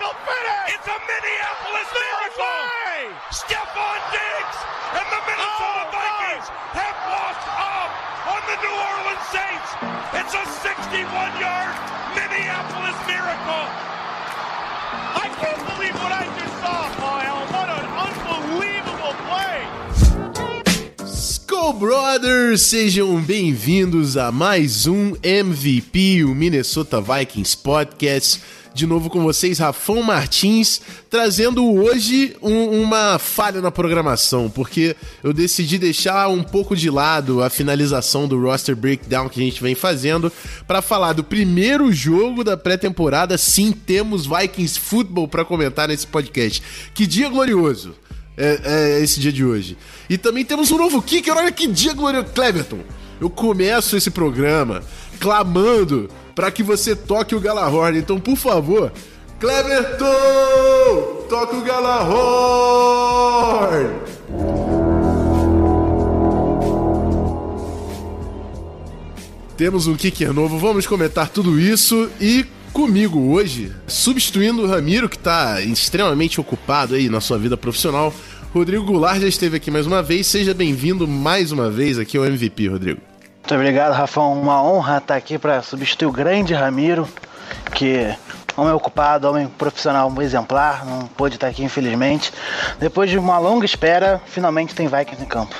me? finish. It's a Minneapolis no miracle. Way. Stephon Diggs and the Minnesota oh, Vikings God. have walked up on the New Orleans Saints. It's a 61-yard Minneapolis miracle. I can't believe what I just saw, Paul Brothers, sejam bem-vindos a mais um MVP, o Minnesota Vikings Podcast. De novo com vocês, Rafão Martins, trazendo hoje um, uma falha na programação, porque eu decidi deixar um pouco de lado a finalização do roster breakdown que a gente vem fazendo para falar do primeiro jogo da pré-temporada. Sim, temos Vikings Football para comentar nesse podcast. Que dia glorioso! É, é, esse dia de hoje. E também temos um novo kicker. Olha que dia glorioso. Cleverton, eu começo esse programa clamando para que você toque o Galahorn. Então, por favor, Cleverton, toque o Galahorn. Temos um kicker novo, vamos comentar tudo isso e comigo hoje, substituindo o Ramiro, que está extremamente ocupado aí na sua vida profissional. Rodrigo Goulart já esteve aqui mais uma vez. Seja bem-vindo mais uma vez aqui ao MVP, Rodrigo. Muito obrigado, Rafão. Uma honra estar aqui para substituir o grande Ramiro, que homem ocupado, homem profissional exemplar, não pôde estar aqui infelizmente. Depois de uma longa espera, finalmente tem Vikings em campo.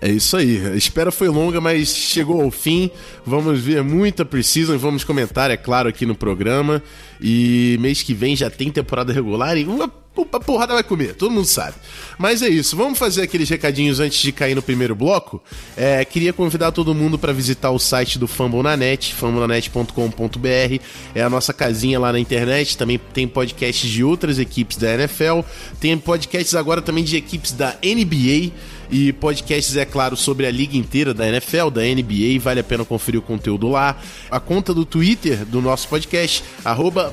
É isso aí. A espera foi longa, mas chegou ao fim. Vamos ver muita Precision, vamos comentar, é claro, aqui no programa. E mês que vem já tem temporada regular e uma a porrada vai comer, todo mundo sabe. Mas é isso, vamos fazer aqueles recadinhos antes de cair no primeiro bloco. É, queria convidar todo mundo para visitar o site do Fambonanet, fambonanet.com.br. É a nossa casinha lá na internet. Também tem podcasts de outras equipes da NFL. Tem podcasts agora também de equipes da NBA e podcasts, é claro, sobre a liga inteira da NFL, da NBA. Vale a pena conferir o conteúdo lá. A conta do Twitter do nosso podcast,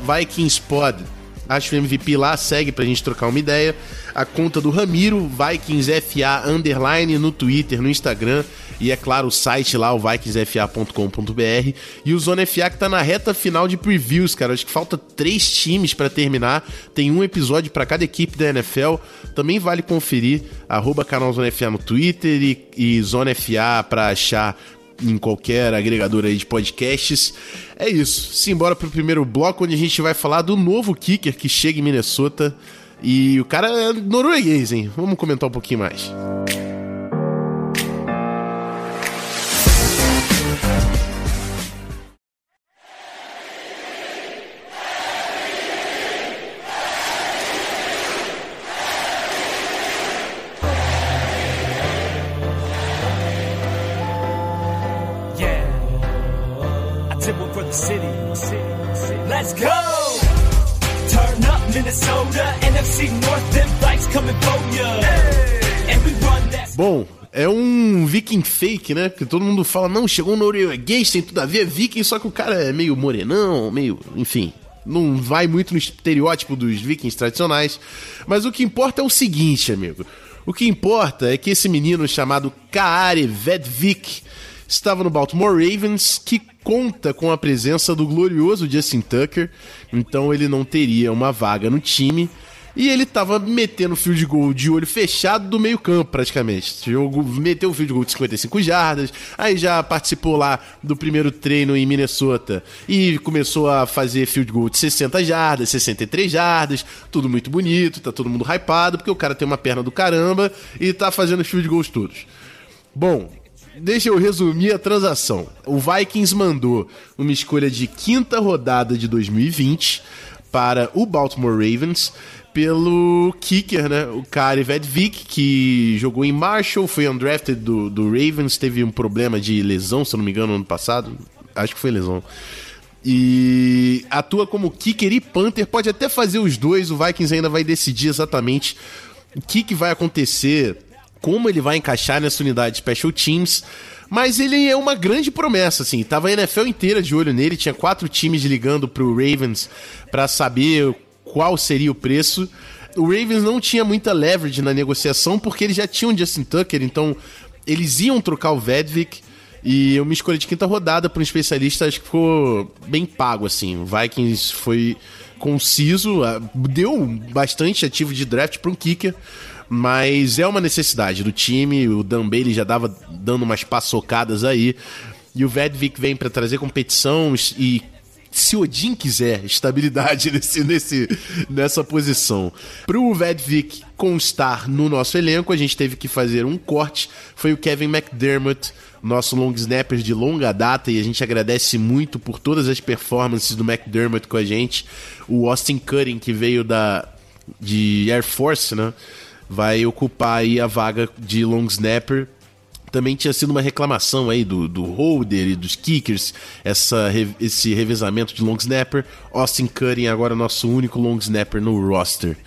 VikingsPod. Acho o MVP lá, segue pra gente trocar uma ideia. A conta do Ramiro, VikingsFA Underline, no Twitter, no Instagram. E é claro, o site lá, o vikingsfa.com.br. E o Zona FA que tá na reta final de previews, cara. Acho que falta três times para terminar. Tem um episódio para cada equipe da NFL. Também vale conferir. Arroba canal Zona FA no Twitter e, e Zona FA pra achar em qualquer agregador aí de podcasts. É isso. Simbora pro primeiro bloco, onde a gente vai falar do novo kicker que chega em Minnesota. E o cara é norueguês, hein? Vamos comentar um pouquinho mais. Let's Bom, é um viking fake, né? Porque todo mundo fala, não, chegou um norueguês, tem tudo a ver, é viking, só que o cara é meio morenão, meio, enfim, não vai muito no estereótipo dos vikings tradicionais. Mas o que importa é o seguinte, amigo. O que importa é que esse menino chamado Kaare Vedvik estava no Baltimore Ravens, que conta com a presença do glorioso Justin Tucker, então ele não teria uma vaga no time. E ele tava metendo field goal de olho fechado do meio campo, praticamente. Jogo, meteu field goal de 55 jardas, aí já participou lá do primeiro treino em Minnesota e começou a fazer field goal de 60 jardas, 63 jardas, tudo muito bonito, tá todo mundo hypado, porque o cara tem uma perna do caramba e tá fazendo field goals todos. Bom, Deixa eu resumir a transação. O Vikings mandou uma escolha de quinta rodada de 2020 para o Baltimore Ravens pelo kicker, né? O Kari Vedvik, que jogou em Marshall, foi undrafted do, do Ravens, teve um problema de lesão, se eu não me engano, no ano passado. Acho que foi lesão. e atua como kicker e punter, pode até fazer os dois, o Vikings ainda vai decidir exatamente o que, que vai acontecer, como ele vai encaixar nessa unidade de Special Teams, mas ele é uma grande promessa, assim, tava a NFL inteira de olho nele, tinha quatro times ligando pro Ravens para saber qual seria o preço, o Ravens não tinha muita leverage na negociação porque eles já tinham Justin Tucker, então eles iam trocar o Vedvik, e uma escolha de quinta rodada para um especialista acho que ficou bem pago, assim. O Vikings foi conciso, deu bastante ativo de draft para um kicker, mas é uma necessidade do time. O Dan Bailey já dava dando umas paçocadas aí. E o Vedvik vem para trazer competição e se Odin quiser estabilidade nesse, nesse, nessa posição. Para o Vedvik constar no nosso elenco, a gente teve que fazer um corte. Foi o Kevin McDermott nosso long snapper de longa data e a gente agradece muito por todas as performances do McDermott com a gente. O Austin Cutting, que veio da de Air Force, né? Vai ocupar aí a vaga de long snapper. Também tinha sido uma reclamação aí do, do holder e dos kickers, essa, esse revezamento de long snapper. Austin Cutting agora nosso único long snapper no roster.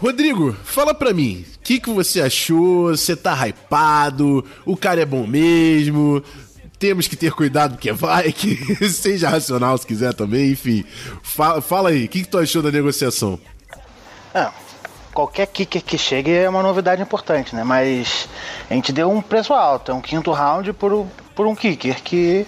Rodrigo, fala pra mim, o que, que você achou? Você tá hypado? O cara é bom mesmo? Temos que ter cuidado porque vai, que seja racional se quiser também, enfim. Fala, fala aí, o que, que tu achou da negociação? É, qualquer kicker que chegue é uma novidade importante, né? Mas a gente deu um preço alto, é um quinto round por, por um kicker que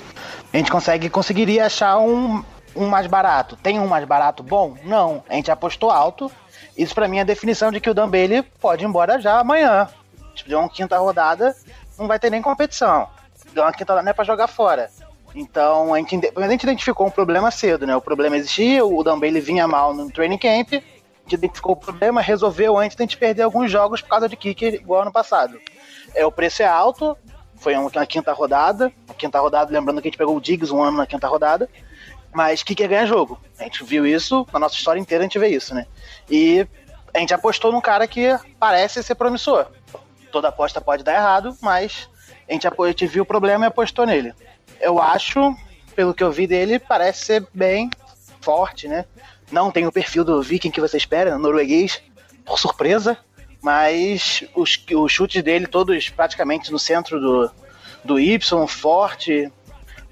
a gente consegue, conseguiria achar um, um mais barato. Tem um mais barato bom? Não. A gente apostou alto isso para mim é a definição de que o Dan Bailey pode ir embora já amanhã. Tipo, deu uma quinta rodada, não vai ter nem competição. Deu uma quinta rodada não é pra jogar fora. Então, a gente, a gente identificou um problema cedo, né? O problema existia, o Dan Bailey vinha mal no training camp, identificou o problema, resolveu antes de a gente perder alguns jogos por causa de kicker, igual ano passado. É, o preço é alto, foi uma quinta rodada, quinta rodada, lembrando que a gente pegou o Diggs um ano na quinta rodada, mas kicker ganha jogo. A gente viu isso, na nossa história inteira a gente vê isso, né? E a gente apostou num cara que parece ser promissor. Toda aposta pode dar errado, mas a gente, a gente viu o problema e apostou nele. Eu acho, pelo que eu vi dele, parece ser bem forte, né? Não tem o perfil do viking que você espera, norueguês, por surpresa, mas os, os chutes dele todos praticamente no centro do, do Y, forte.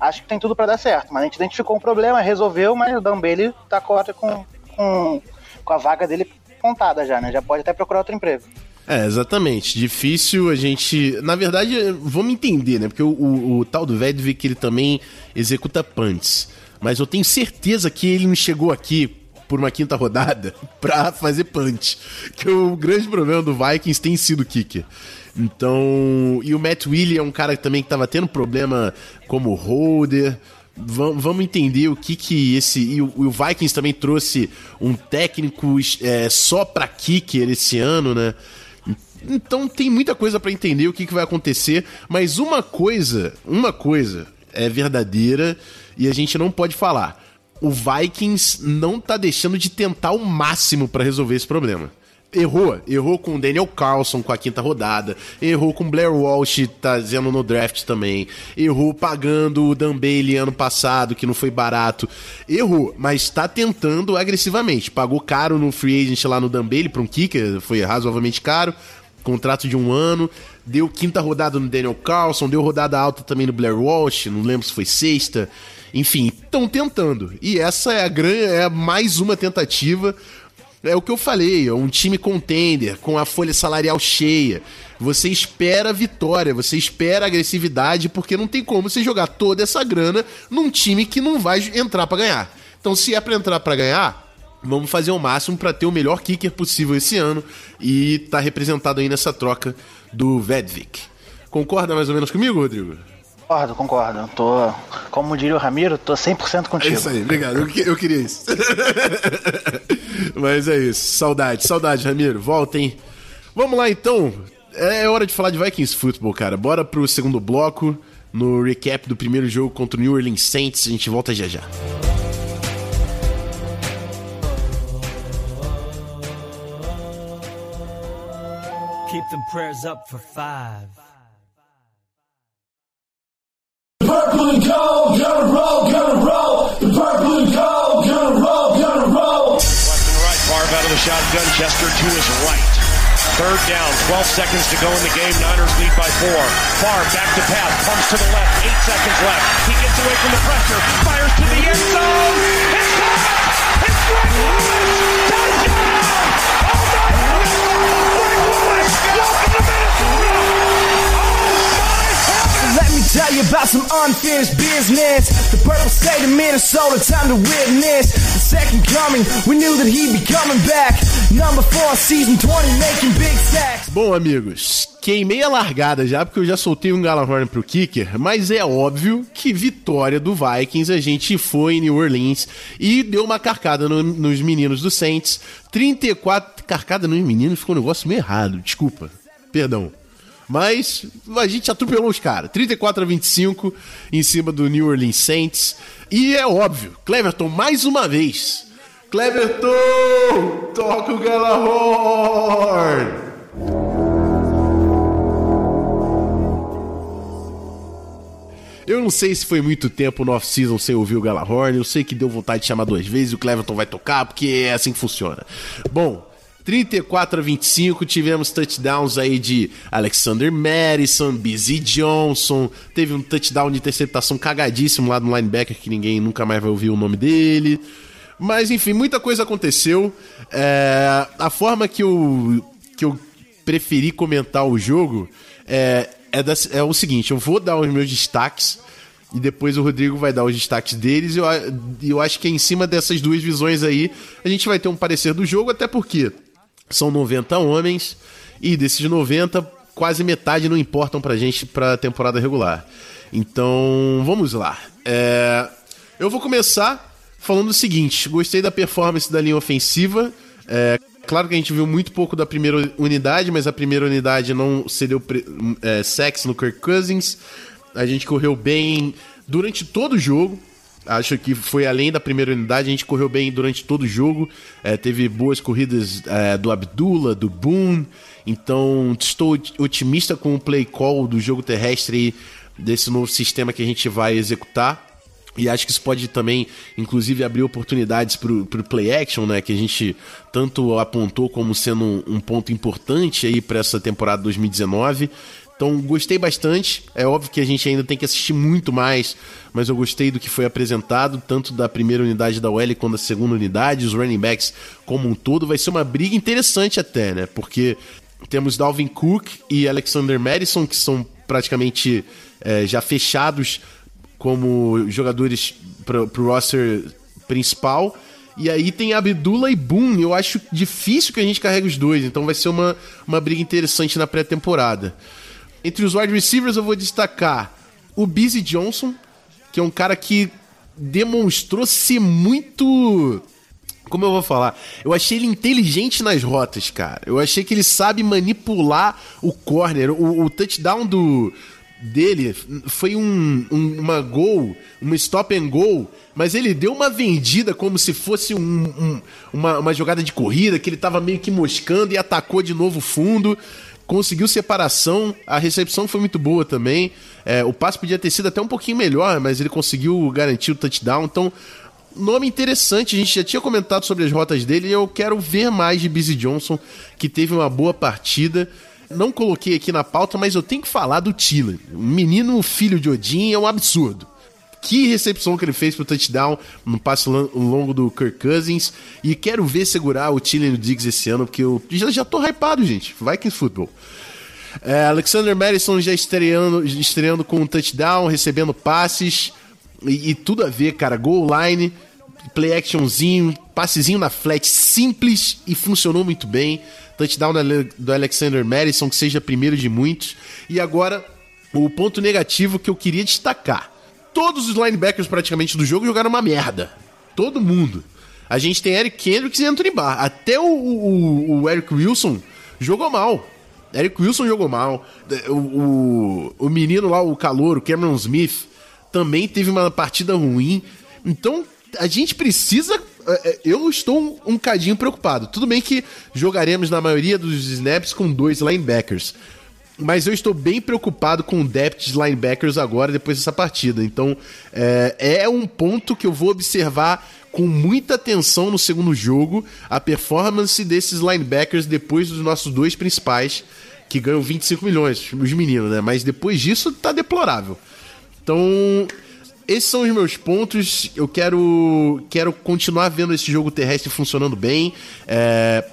Acho que tem tudo para dar certo, mas a gente identificou um problema, resolveu, mas o Dan Bailey tá com, com com a vaga dele contada já, né? Já pode até procurar outro emprego. É, exatamente. Difícil a gente. Na verdade, vamos entender, né? Porque o, o, o tal do Vedvik ele também executa punts. Mas eu tenho certeza que ele não chegou aqui por uma quinta rodada pra fazer punch. Que o grande problema do Vikings tem sido kicker. Então. E o Matt Willie é um cara também que tava tendo problema como holder vamos entender o que que esse. E o, o Vikings também trouxe um técnico é, só pra kicker esse ano, né? Então tem muita coisa para entender o que, que vai acontecer, mas uma coisa, uma coisa é verdadeira e a gente não pode falar. O Vikings não tá deixando de tentar o máximo para resolver esse problema errou. Errou com o Daniel Carlson com a quinta rodada. Errou com Blair Walsh trazendo no draft também. Errou pagando o Dan Bailey ano passado, que não foi barato. Errou, mas está tentando agressivamente. Pagou caro no free agent lá no Dan Bailey para um kicker, foi razoavelmente caro. Contrato de um ano. Deu quinta rodada no Daniel Carlson. Deu rodada alta também no Blair Walsh. Não lembro se foi sexta. Enfim, estão tentando. E essa é a grande, é mais uma tentativa é o que eu falei, é um time contender, com a folha salarial cheia. Você espera vitória, você espera agressividade, porque não tem como você jogar toda essa grana num time que não vai entrar para ganhar. Então, se é para entrar para ganhar, vamos fazer o máximo para ter o melhor kicker possível esse ano e tá representado aí nessa troca do Vedvik. Concorda mais ou menos comigo, Rodrigo? Concordo, concordo. Tô, como diria o Ramiro, tô 100% contigo. É isso aí, obrigado. Eu, eu queria isso. Mas é isso. Saudade, saudade, Ramiro. Volta, hein? Vamos lá então. É hora de falar de Vikings Football, cara. Bora pro segundo bloco. No recap do primeiro jogo contra o New Orleans Saints. A gente volta já já. Keep them prayers up for five. purple and gold, gonna roll, gonna roll. The purple and gold, gonna roll, gonna roll. Left and right, Barb out of the shotgun. Chester to his right. Third down, 12 seconds to go in the game. Niners lead by four. Favre back to pass, pumps to the left, eight seconds left. He gets away from the pressure, fires to the end zone. It's Thomas! It's Greg Touchdown! Oh my goodness! Greg Lewis! Welcome to Minnesota! Tell you about some unfinished business. The purple state of Minnesota, time to witness the second coming. We knew that he'd be coming back. Number four, season 20, making big sacks. Bom, amigos, queimei a largada já, porque eu já soltei um Galahorn pro kicker, mas é óbvio que vitória do Vikings, a gente foi em New Orleans e deu uma carcada no- nos meninos do Saints. 34. Carcada nos meninos ficou um negócio meio errado, desculpa. Perdão. Mas a gente atropelou os caras. 34 a 25 em cima do New Orleans Saints. E é óbvio, Cleverton mais uma vez. Cleverton! Toca o Galahorn! Eu não sei se foi muito tempo no off-season sem ouvir o Galahorn. Eu sei que deu vontade de chamar duas vezes e o Cleverton vai tocar, porque é assim que funciona. Bom, 34 a 25, tivemos touchdowns aí de Alexander Madison, Busy Johnson. Teve um touchdown de interceptação cagadíssimo lá do linebacker que ninguém nunca mais vai ouvir o nome dele. Mas enfim, muita coisa aconteceu. É, a forma que eu, que eu preferi comentar o jogo é, é, da- é o seguinte: eu vou dar os meus destaques e depois o Rodrigo vai dar os destaques deles. E eu, eu acho que em cima dessas duas visões aí a gente vai ter um parecer do jogo, até porque são 90 homens e desses 90, quase metade não importam pra gente pra temporada regular. Então, vamos lá. É, eu vou começar falando o seguinte: gostei da performance da linha ofensiva. É, claro que a gente viu muito pouco da primeira unidade, mas a primeira unidade não cedeu é, sex no Kirk Cousins. A gente correu bem durante todo o jogo. Acho que foi além da primeira unidade, a gente correu bem durante todo o jogo. É, teve boas corridas é, do Abdullah, do Boone. Então, estou ot- otimista com o play call do jogo terrestre desse novo sistema que a gente vai executar. E acho que isso pode também, inclusive, abrir oportunidades para o play action, né? Que a gente tanto apontou como sendo um, um ponto importante aí para essa temporada 2019. Então, gostei bastante. É óbvio que a gente ainda tem que assistir muito mais, mas eu gostei do que foi apresentado, tanto da primeira unidade da OL quanto da segunda unidade, os running backs como um todo. Vai ser uma briga interessante até, né? Porque temos Dalvin Cook e Alexander Madison, que são praticamente é, já fechados como jogadores para o roster principal. E aí tem Abdullah e Boone. Eu acho difícil que a gente carregue os dois, então vai ser uma, uma briga interessante na pré-temporada. Entre os wide receivers eu vou destacar o Busy Johnson, que é um cara que demonstrou ser muito. Como eu vou falar? Eu achei ele inteligente nas rotas, cara. Eu achei que ele sabe manipular o corner. O, o touchdown do dele foi um, um- uma gol, uma stop and goal, mas ele deu uma vendida como se fosse um- um- uma, uma jogada de corrida, que ele tava meio que moscando e atacou de novo fundo. Conseguiu separação, a recepção foi muito boa também. É, o passe podia ter sido até um pouquinho melhor, mas ele conseguiu garantir o touchdown. Então, nome interessante, a gente já tinha comentado sobre as rotas dele e eu quero ver mais de Busy Johnson, que teve uma boa partida. Não coloquei aqui na pauta, mas eu tenho que falar do Thielen. O menino filho de Odin é um absurdo. Que recepção que ele fez pro touchdown no passe lan- longo do Kirk Cousins. E quero ver segurar o Thielen e o Diggs esse ano, porque eu já, já tô hypado, gente. Vikings Football. É, Alexander Madison já estreando, estreando com um touchdown, recebendo passes. E, e tudo a ver, cara. Goal line, play actionzinho, passezinho na flat, simples e funcionou muito bem. Touchdown do Alexander Madison, que seja primeiro de muitos. E agora, o ponto negativo que eu queria destacar. Todos os linebackers praticamente do jogo jogaram uma merda. Todo mundo. A gente tem Eric Kendricks e Anthony Barr. Até o, o- o Eric Wilson jogou mal. Eric Wilson jogou mal. O, o, o menino lá, o calor, o Cameron Smith, também teve uma partida ruim. Então, a gente precisa. é, é, Eu estou um, um cadinho preocupado. Tudo bem que jogaremos na maioria dos snaps com dois linebackers. Mas eu estou bem preocupado com o depth de linebackers agora, depois dessa partida. Então, é, é um ponto que eu vou observar com muita atenção no segundo jogo a performance desses linebackers depois dos nossos dois principais, que ganham 25 milhões, os meninos, né? Mas depois disso tá deplorável. Então, esses são os meus pontos. Eu quero, quero continuar vendo esse jogo terrestre funcionando bem. É,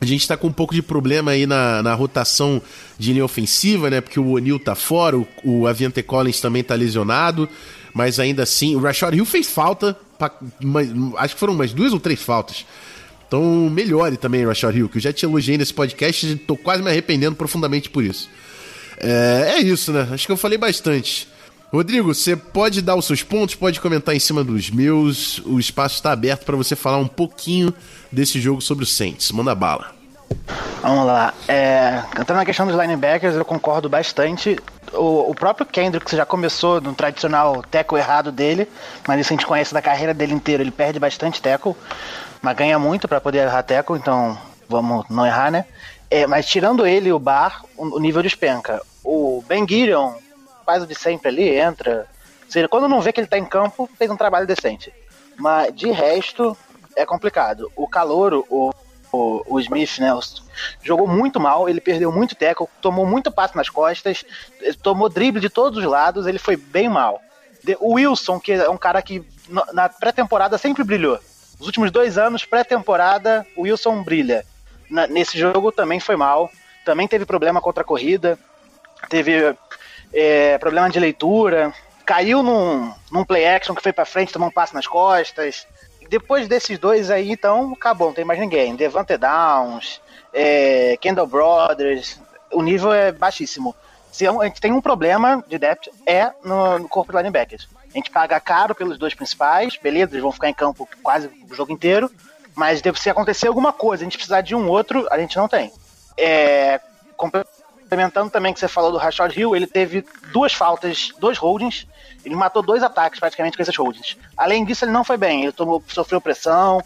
a gente está com um pouco de problema aí na, na rotação de linha ofensiva, né? Porque o O'Neill tá fora, o, o Aviante Collins também tá lesionado. Mas ainda assim, o Rashad Hill fez falta. Pra, acho que foram umas duas ou três faltas. Então melhore também, Rashad Hill, que eu já te elogiei nesse podcast e tô quase me arrependendo profundamente por isso. É, é isso, né? Acho que eu falei bastante. Rodrigo, você pode dar os seus pontos, pode comentar em cima dos meus. O espaço está aberto para você falar um pouquinho desse jogo sobre o Saints. Manda bala. Vamos lá. É, entrando na questão dos linebackers, eu concordo bastante. O, o próprio Kendrick já começou no tradicional teco errado dele, mas isso a gente conhece da carreira dele inteira. Ele perde bastante teco, mas ganha muito para poder errar teco, então vamos não errar, né? É, mas tirando ele e o Bar, o, nível despenca. O Ben Gideon faz o de sempre ali, entra. Ou seja, quando não vê que ele tá em campo, fez um trabalho decente. Mas de resto, é complicado. O Calouro, o, o, o Smith, né, jogou muito mal, ele perdeu muito teco, tomou muito passo nas costas, tomou drible de todos os lados, ele foi bem mal. O Wilson, que é um cara que na pré-temporada sempre brilhou. Os últimos dois anos, pré-temporada, o Wilson brilha. Na, nesse jogo também foi mal. Também teve problema contra a corrida. Teve é, problema de leitura, caiu num, num play action que foi para frente, tomou um passo nas costas. Depois desses dois aí, então, acabou, não tem mais ninguém. Devante Downs, é, Kendall Brothers, o nível é baixíssimo. Se a gente tem um problema de depth, é no, no corpo de linebackers. A gente paga caro pelos dois principais, beleza, eles vão ficar em campo quase o jogo inteiro, mas se acontecer alguma coisa, a gente precisar de um outro, a gente não tem. É, complementando também que você falou do Rashad Hill, ele teve duas faltas, dois holdings, ele matou dois ataques praticamente com esses holdings. Além disso, ele não foi bem, ele tomou, sofreu pressão,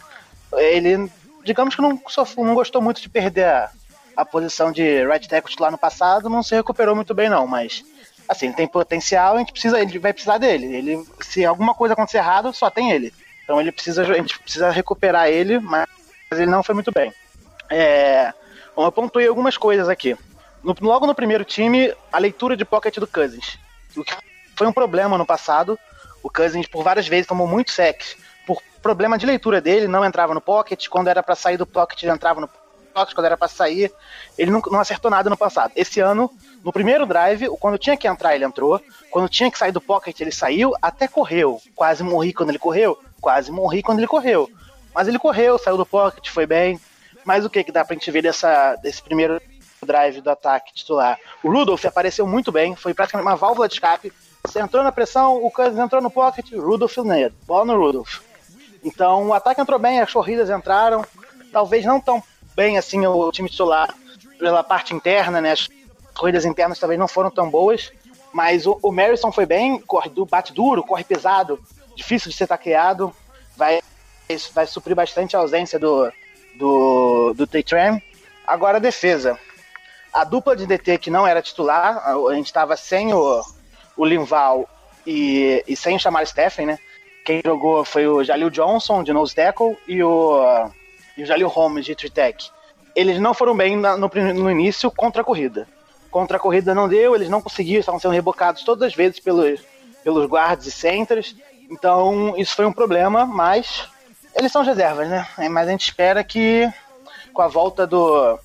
ele, digamos que não, sofreu, não gostou muito de perder a, a posição de right tackle titular no passado, não se recuperou muito bem não, mas assim, ele tem potencial, a gente precisa, ele vai precisar dele. Ele, se alguma coisa acontecer errado, só tem ele. Então ele precisa, a gente precisa recuperar ele, mas ele não foi muito bem. É, eu pontuei algumas coisas aqui. No, logo no primeiro time, a leitura de pocket do Cousins. O que foi um problema no passado. O Cousins, por várias vezes, tomou muito sacks. Por problema de leitura dele, não entrava no pocket. Quando era para sair do pocket, ele entrava no pocket. Quando era para sair, ele não, não acertou nada no passado. Esse ano, no primeiro drive, quando tinha que entrar, ele entrou. Quando tinha que sair do pocket, ele saiu, até correu. Quase morri quando ele correu. Quase morri quando ele correu. Mas ele correu, saiu do pocket, foi bem. Mas o que, que dá pra gente ver dessa, desse primeiro drive do ataque titular. O Rudolph apareceu muito bem, foi praticamente uma válvula de escape. Você entrou na pressão, o Cousins entrou no pocket, Rudolph nele. Bola no Rudolph. Então o ataque entrou bem, as corridas entraram. Talvez não tão bem assim o time titular pela parte interna, né? As corridas internas talvez não foram tão boas. Mas o, o Marison foi bem, corre, bate duro, corre pesado, difícil de ser taqueado. Vai, vai suprir bastante a ausência do, do, do T-Tram. Agora a defesa. A dupla de DT que não era titular, a gente estava sem o, o Linval e, e sem o Chamar Steffen, né? Quem jogou foi o Jalil Johnson, de nose tackle, e o, e o Jalil Holmes, de tritech. Eles não foram bem no, no início contra a corrida. Contra a corrida não deu, eles não conseguiram, estavam sendo rebocados todas as vezes pelos, pelos guards e centers. Então, isso foi um problema, mas eles são reservas, né? Mas a gente espera que com a volta do,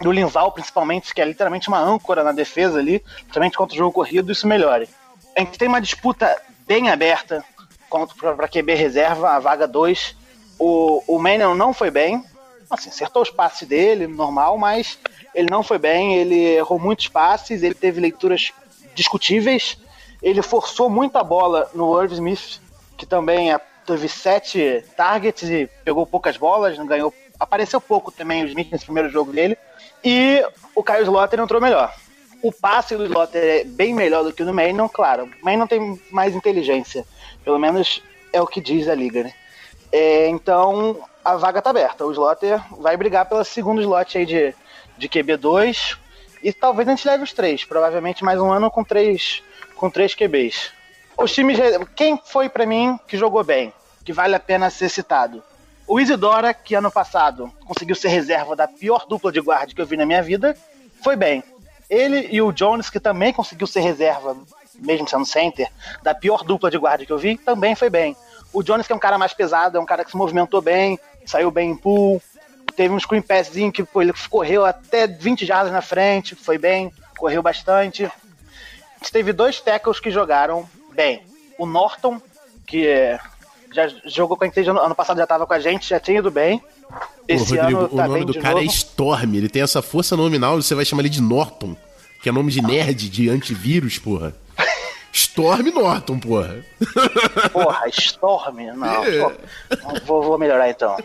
do Linval, principalmente, que é literalmente uma âncora na defesa ali, principalmente contra o jogo corrido, isso melhore. A gente tem uma disputa bem aberta para QB reserva, a vaga 2. O, o Manuel não foi bem, assim, acertou os passes dele, normal, mas ele não foi bem, ele errou muitos passes, ele teve leituras discutíveis, ele forçou muita bola no Irv Smith, que também é, teve sete targets e pegou poucas bolas, não ganhou. Apareceu pouco também o Smith nesse primeiro jogo dele. E o Caio Slotter entrou melhor. O passe do Slotter é bem melhor do que o do Maynard, claro. O Maynard tem mais inteligência. Pelo menos é o que diz a liga, né? É, então, a vaga tá aberta. O Slotter vai brigar pelo segundo slot aí de, de QB2. E talvez a gente leve os três. Provavelmente mais um ano com três, com três QBs. Os times. Quem foi para mim que jogou bem? que vale a pena ser citado. O Isidora, que ano passado conseguiu ser reserva da pior dupla de guarda que eu vi na minha vida, foi bem. Ele e o Jones, que também conseguiu ser reserva, mesmo sendo center, da pior dupla de guarda que eu vi, também foi bem. O Jones, que é um cara mais pesado, é um cara que se movimentou bem, saiu bem em pool, teve um screen passzinho que pô, ele correu até 20 jardas na frente, foi bem, correu bastante. Teve dois tackles que jogaram bem. O Norton, que é, já jogou com a gente ano passado, já estava com a gente, já tinha ido bem. Esse Ô, Rodrigo, ano tá o nome do cara é novo. é Storm, ele tem essa força nominal, você vai chamar ele de Norton, que é nome de nerd, de antivírus, porra. Storm Norton, porra. Porra, Storm? Não, é. vou, vou melhorar então.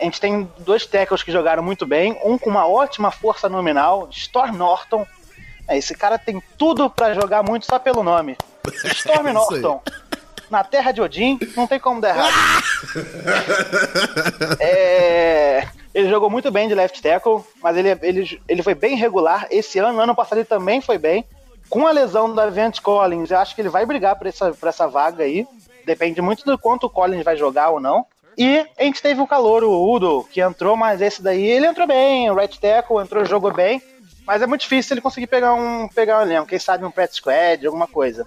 A gente tem dois tackles que jogaram muito bem, um com uma ótima força nominal, Storm Norton. É, esse cara tem tudo para jogar muito só pelo nome. Storm Norton. Na terra de Odin, não tem como dar errado. é, ele jogou muito bem de left tackle, mas ele, ele, ele foi bem regular. Esse ano, ano passado, ele também foi bem. Com a lesão da Vent Collins, eu acho que ele vai brigar por essa, por essa vaga aí. Depende muito do quanto o Collins vai jogar ou não. E a gente teve o calor, o Udo, que entrou, mas esse daí ele entrou bem, o right tackle entrou, jogou bem. Mas é muito difícil ele conseguir pegar um, pegar um elenco, quem sabe um practice squad, alguma coisa.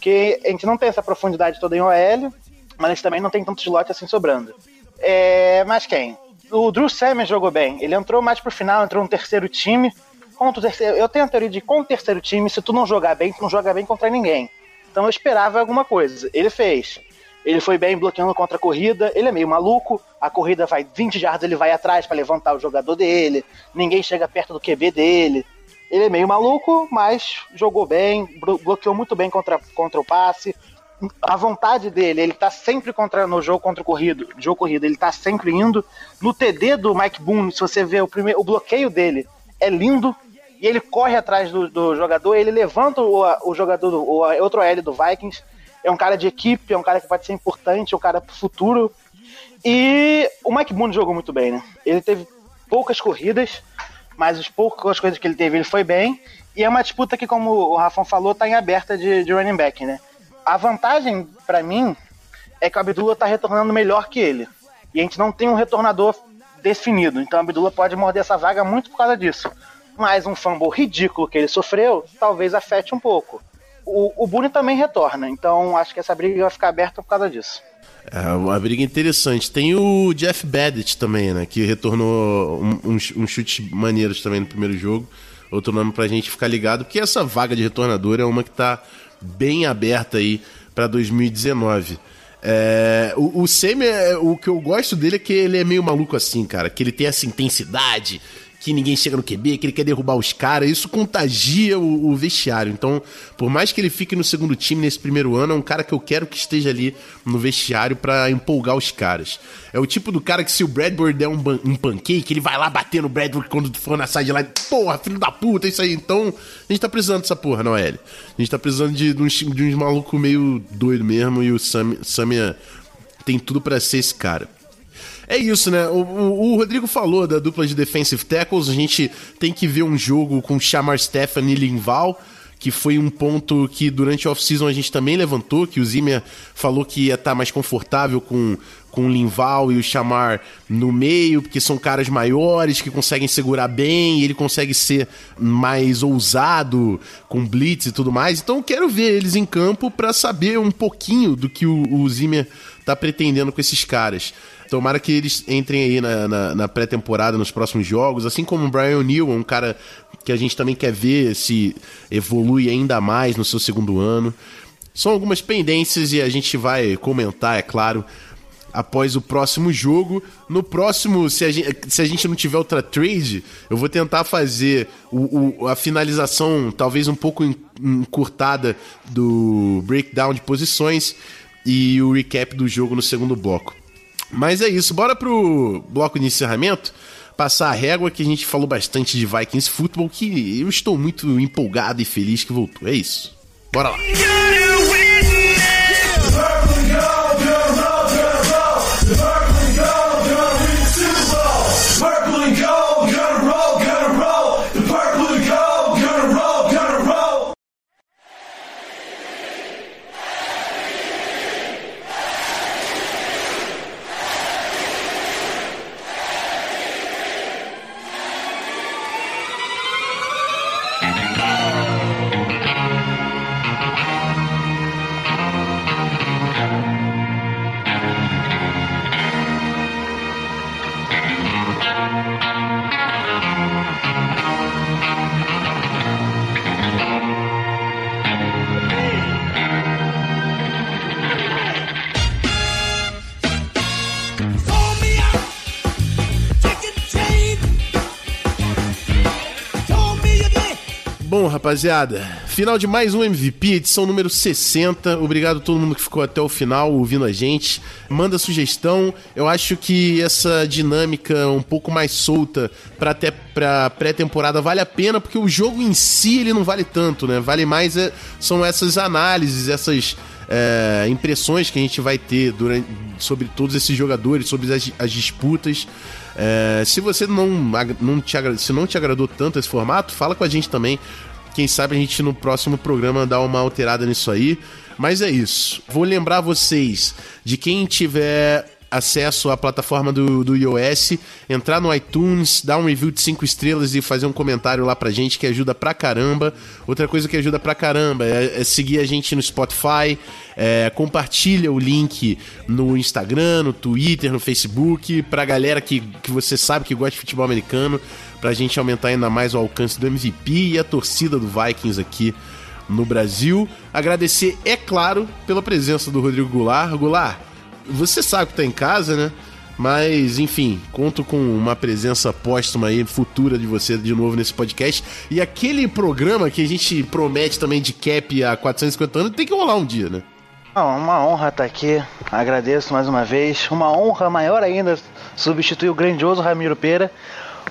Porque a gente não tem essa profundidade toda em OL, mas a gente também não tem tanto slot assim sobrando. É, mas quem? O Drew Sammer jogou bem. Ele entrou mais pro final, entrou no terceiro time. Contra o terceiro, eu tenho a teoria de com o terceiro time, se tu não jogar bem, tu não joga bem contra ninguém. Então eu esperava alguma coisa. Ele fez. Ele foi bem bloqueando contra a corrida. Ele é meio maluco. A corrida vai 20 jardas, ele vai atrás para levantar o jogador dele. Ninguém chega perto do QB dele. Ele é meio maluco, mas jogou bem, bloqueou muito bem contra, contra o passe. A vontade dele, ele tá sempre contra, no jogo contra o corrido, jogo corrido, ele tá sempre indo. No TD do Mike Boone, se você vê o primeiro, o bloqueio dele é lindo, e ele corre atrás do, do jogador, ele levanta o, o jogador, o outro L do Vikings, é um cara de equipe, é um cara que pode ser importante, é um cara pro futuro. E o Mike Boone jogou muito bem, né? Ele teve poucas corridas, mas as poucas coisas que ele teve, ele foi bem. E é uma disputa que, como o Rafão falou, tá em aberta de, de running back, né? A vantagem, para mim, é que o Abdullah tá retornando melhor que ele. E a gente não tem um retornador definido. Então o Abdullah pode morder essa vaga muito por causa disso. Mas um fumble ridículo que ele sofreu, talvez afete um pouco o, o também retorna, então acho que essa briga vai ficar aberta por causa disso. É uma briga interessante. Tem o Jeff Badgett também, né? Que retornou uns um, um chutes maneiros também no primeiro jogo. Outro nome pra gente ficar ligado, porque essa vaga de retornador é uma que tá bem aberta aí para 2019. É, o, o Semi, é, o que eu gosto dele é que ele é meio maluco assim, cara. Que ele tem essa intensidade, que ninguém chega no QB, que ele quer derrubar os caras, isso contagia o, o, vestiário. Então, por mais que ele fique no segundo time nesse primeiro ano, é um cara que eu quero que esteja ali no vestiário para empolgar os caras. É o tipo do cara que se o Bradbury der um, um pancake, ele vai lá bater no Bradbury quando for na sideline, porra, filho da puta, é isso aí. Então, a gente tá precisando dessa porra, não é, A gente tá precisando de, de uns, de uns malucos meio doido mesmo e o Sam, Samia tem tudo para ser esse cara. É isso, né? O, o, o, Rodrigo falou da dupla de defensive tackles. A gente tem que ver um jogo com Chamar Stefan e Linval que foi um ponto que durante a off-season a gente também levantou, que o Zimmer falou que ia estar tá mais confortável com, com o Linval e o Chamar no meio, porque são caras maiores que conseguem segurar bem, ele consegue ser mais ousado com blitz e tudo mais. Então quero ver eles em campo para saber um pouquinho do que o, o Zimmer tá pretendendo com esses caras. Tomara que eles entrem aí na, na, na pré-temporada, nos próximos jogos, assim como o Brian O'Neill, um cara que a gente também quer ver se evolui ainda mais no seu segundo ano. São algumas pendências e a gente vai comentar, é claro, após o próximo jogo. No próximo, se a gente, se a gente não tiver outra trade, eu vou tentar fazer o, o, a finalização talvez um pouco encurtada do breakdown de posições e o recap do jogo no segundo bloco. Mas é isso, bora pro bloco de encerramento. Passar a régua que a gente falou bastante de Vikings Football, que eu estou muito empolgado e feliz que voltou. É isso. Bora lá. Rapaziada, final de mais um MVP, edição número 60. Obrigado a todo mundo que ficou até o final ouvindo a gente. Manda sugestão. Eu acho que essa dinâmica um pouco mais solta para até para pré-temporada vale a pena porque o jogo em si ele não vale tanto, né? Vale mais é, são essas análises, essas é, impressões que a gente vai ter durante, sobre todos esses jogadores, sobre as, as disputas. É, se você não, não te, se não te agradou tanto esse formato, fala com a gente também. Quem sabe a gente no próximo programa dá uma alterada nisso aí. Mas é isso. Vou lembrar vocês de quem tiver acesso à plataforma do, do iOS, entrar no iTunes, dar um review de 5 estrelas e fazer um comentário lá pra gente que ajuda pra caramba. Outra coisa que ajuda pra caramba é, é seguir a gente no Spotify, é, compartilha o link no Instagram, no Twitter, no Facebook, pra galera que, que você sabe que gosta de futebol americano, pra gente aumentar ainda mais o alcance do MVP e a torcida do Vikings aqui no Brasil. Agradecer, é claro, pela presença do Rodrigo Goulart. Goulart, você sabe que tá em casa, né? Mas, enfim, conto com uma presença póstuma aí, futura de você de novo nesse podcast. E aquele programa que a gente promete também de cap a 450 anos tem que rolar um dia, né? Uma honra estar aqui. Agradeço mais uma vez. Uma honra maior ainda substituir o grandioso Ramiro Pera.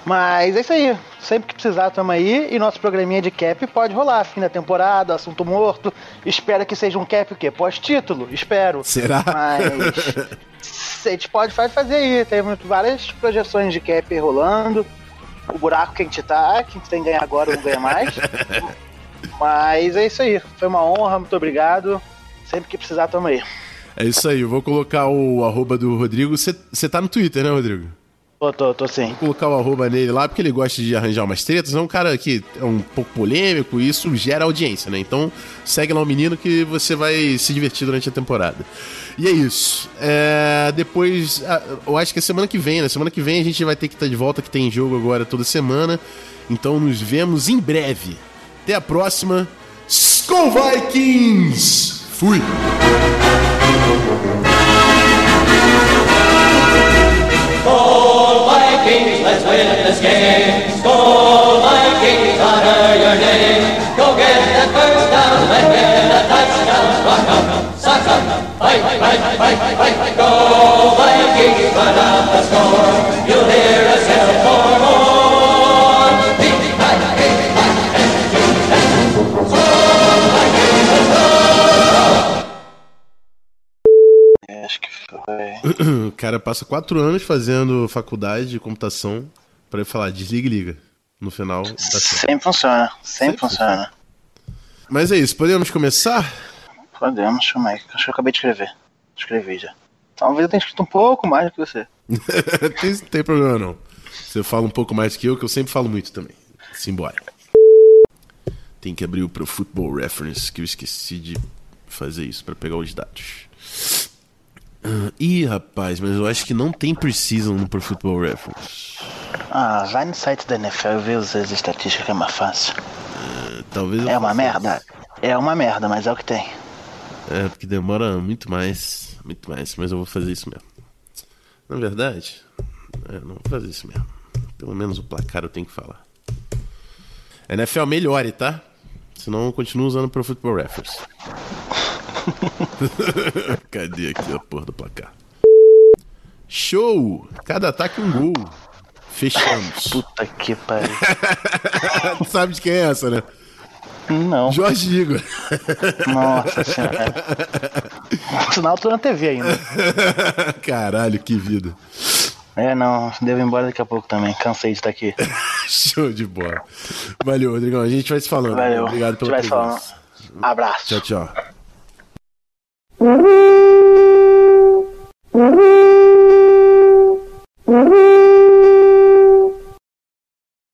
Mas é isso aí. Sempre que precisar, tamo aí. E nosso programinha de cap pode rolar. Fim da temporada, assunto morto. Espero que seja um cap o quê? Pós-título? Espero. Será? Mas. a gente pode fazer aí. Tem várias projeções de cap rolando. O buraco que a gente tá, que a gente tem que ganhar agora não ganha mais. Mas é isso aí. Foi uma honra, muito obrigado. Sempre que precisar, tamo aí. É isso aí, eu vou colocar o arroba do Rodrigo. Você tá no Twitter, né, Rodrigo? Tô, tô, tô sim. Vou colocar o arroba nele lá, porque ele gosta de arranjar umas tretas. É um cara que é um pouco polêmico e isso gera audiência, né? Então segue lá o menino que você vai se divertir durante a temporada. E é isso. É, depois, eu acho que é semana que vem, né? Semana que vem a gente vai ter que estar de volta, que tem jogo agora toda semana. Então nos vemos em breve. Até a próxima. Skull Vikings! Fui! Skål Vikings, let's win this game. Skål Vikings, honor your name. Go get that first down, let get a touchdown. Rock 'em, sock 'em, fight, fight, fight, fight, fight. Go Vikings, run up the score. Cara passa quatro anos fazendo faculdade de computação ele falar desliga e liga no final série. Sempre funciona. Sempre, Sempre funciona. Mas é isso, podemos começar? Podemos, chama aí. Acho que eu acabei de escrever. Escrevi já. Talvez eu tenha escrito um pouco mais do que você. tem, tem problema não. Você fala um pouco mais que eu, que eu sempre falo muito também. Simbora. Tem que abrir o Pro Football Reference, que eu esqueci de fazer isso pra pegar os dados. Ah, Ih, rapaz, mas eu acho que não tem Precision no Pro Football Reference. Ah, vai no site da NFL e vê as as estatísticas que é mais fácil. Ah, Talvez É uma merda? É uma merda, mas é o que tem. É, porque demora muito mais. Muito mais, mas eu vou fazer isso mesmo. Na verdade, é, não vou fazer isso mesmo. Pelo menos o placar eu tenho que falar. NFL melhore, tá? Senão eu continuo usando Pro Football Reference. Cadê aqui a porra do placar? Show! Cada ataque um gol. Fechamos. Puta que pariu. Sabe de quem é essa, né? Não, Jorge Igor. nossa senhora. Sinal, tô na TV ainda. Caralho, que vida. É, não, devo ir embora daqui a pouco também. Cansei de estar aqui. Show de bola. Valeu, Rodrigão. A gente vai se falando. Valeu. Obrigado vai presença. Abraço. Tchau, tchau. Mm-hmm. Mm-hmm.